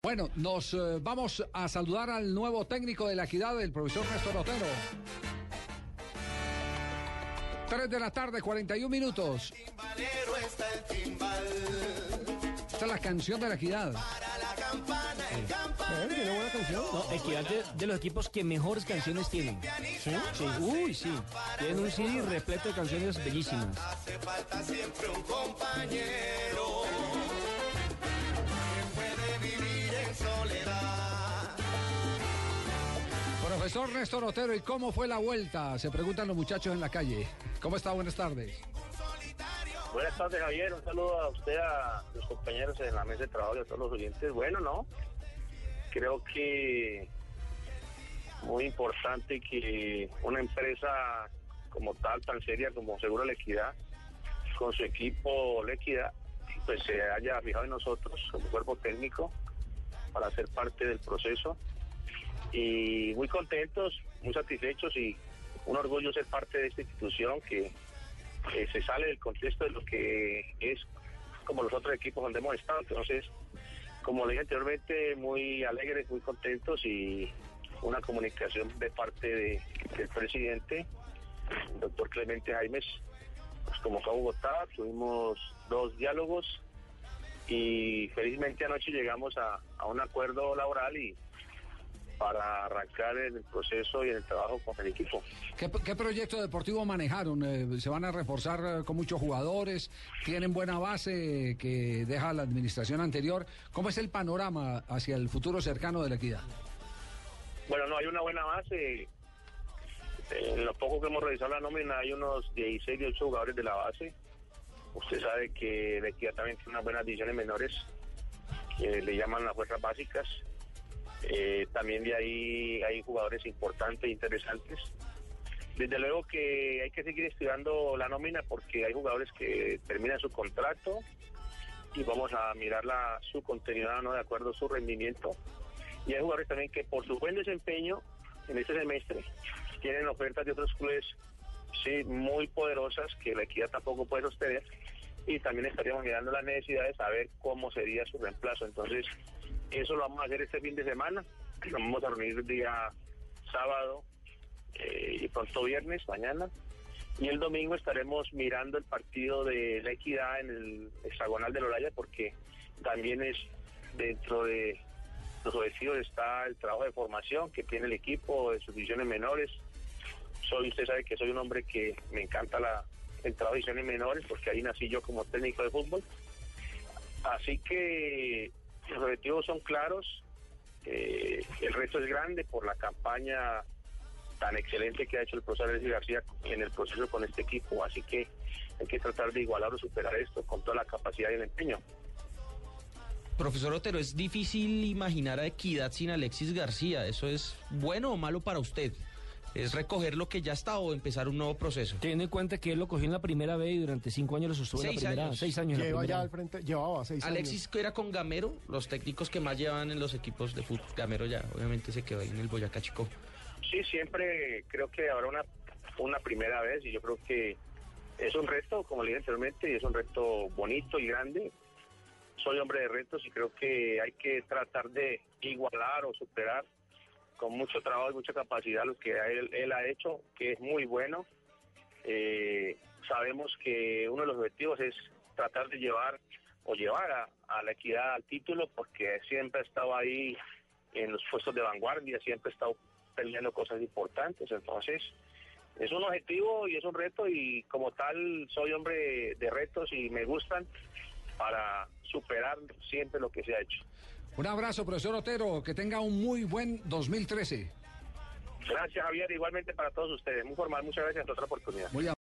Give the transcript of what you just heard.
Bueno, nos eh, vamos a saludar al nuevo técnico de la equidad, el profesor Néstor Otero. 3 de la tarde, 41 minutos. Esta es la canción de la equidad. No, Equidad de, de los equipos que mejores canciones tienen. ¿Sí? Sí, uy, sí. Tienen un CD repleto de canciones bellísimas. Profesor Néstor Otero, ¿y cómo fue la vuelta? Se preguntan los muchachos en la calle. ¿Cómo está? Buenas tardes. Buenas tardes, Javier. Un saludo a usted, a los compañeros en la mesa de trabajo y a todos los oyentes. Bueno, ¿no? Creo que muy importante que una empresa como tal, tan seria como Seguro La Equidad, con su equipo La Equidad, pues se haya fijado en nosotros como cuerpo técnico para ser parte del proceso. Y muy contentos, muy satisfechos y un orgullo ser parte de esta institución que se sale del contexto de lo que es como los otros equipos donde hemos estado. Entonces, como le dije anteriormente, muy alegres, muy contentos y una comunicación de parte de- del presidente, el doctor Clemente Jaimes, nos convocó a Bogotá, tuvimos dos diálogos y felizmente anoche llegamos a un acuerdo laboral y para arrancar en el proceso y en el trabajo con el equipo. ¿Qué, qué proyecto deportivo manejaron? Eh, ¿Se van a reforzar eh, con muchos jugadores? ¿Tienen buena base que deja la administración anterior? ¿Cómo es el panorama hacia el futuro cercano de la equidad? Bueno, no, hay una buena base. En lo poco que hemos revisado la nómina, hay unos 16, 18 jugadores de la base. Usted sabe que la equidad también tiene unas buenas divisiones menores, que le llaman las fuerzas básicas. Eh, también de ahí hay jugadores importantes interesantes. Desde luego que hay que seguir estudiando la nómina porque hay jugadores que terminan su contrato y vamos a mirar la, su continuidad no de acuerdo a su rendimiento. Y hay jugadores también que por su buen desempeño en este semestre tienen ofertas de otros clubes sí, muy poderosas que la equidad tampoco puede sostener. Y también estaríamos mirando la necesidad de saber cómo sería su reemplazo. Entonces, eso lo vamos a hacer este fin de semana. Nos vamos a reunir el día sábado eh, y pronto viernes, mañana. Y el domingo estaremos mirando el partido de la equidad en el hexagonal de Loraya porque también es dentro de los objetivos está el trabajo de formación que tiene el equipo de sus divisiones menores. Soy, usted sabe que soy un hombre que me encanta la, el trabajo de divisiones menores porque ahí nací yo como técnico de fútbol. Así que los objetivos son claros. eh, el reto es grande por la campaña tan excelente que ha hecho el profesor Alexis García en el proceso con este equipo. Así que hay que tratar de igualar o superar esto con toda la capacidad y el empeño. Profesor Otero, es difícil imaginar a Equidad sin Alexis García. ¿Eso es bueno o malo para usted? ¿Es recoger lo que ya está o empezar un nuevo proceso? Teniendo en cuenta que él lo cogió en la primera vez y durante cinco años lo sostuvo en Seis la primera. años. Seis años en la Lleva primera. ya al frente, llevaba seis Alexis que era con Gamero, los técnicos que más llevan en los equipos de fútbol. Gamero ya obviamente se quedó ahí en el Boyacá Chico. Sí, siempre creo que habrá una, una primera vez y yo creo que es un reto, como le dije anteriormente, y es un reto bonito y grande. Soy hombre de retos y creo que hay que tratar de igualar o superar con mucho trabajo y mucha capacidad lo que él, él ha hecho, que es muy bueno. Eh, sabemos que uno de los objetivos es tratar de llevar o llevar a, la equidad al título porque siempre ha estado ahí en los puestos de vanguardia, siempre ha estado peleando cosas importantes. Entonces, es un objetivo y es un reto y como tal soy hombre de retos y me gustan para superar siempre lo que se ha hecho. Un abrazo, profesor Otero. Que tenga un muy buen 2013. Gracias Javier, igualmente para todos ustedes. Muy formal, muchas gracias por otra oportunidad. Muy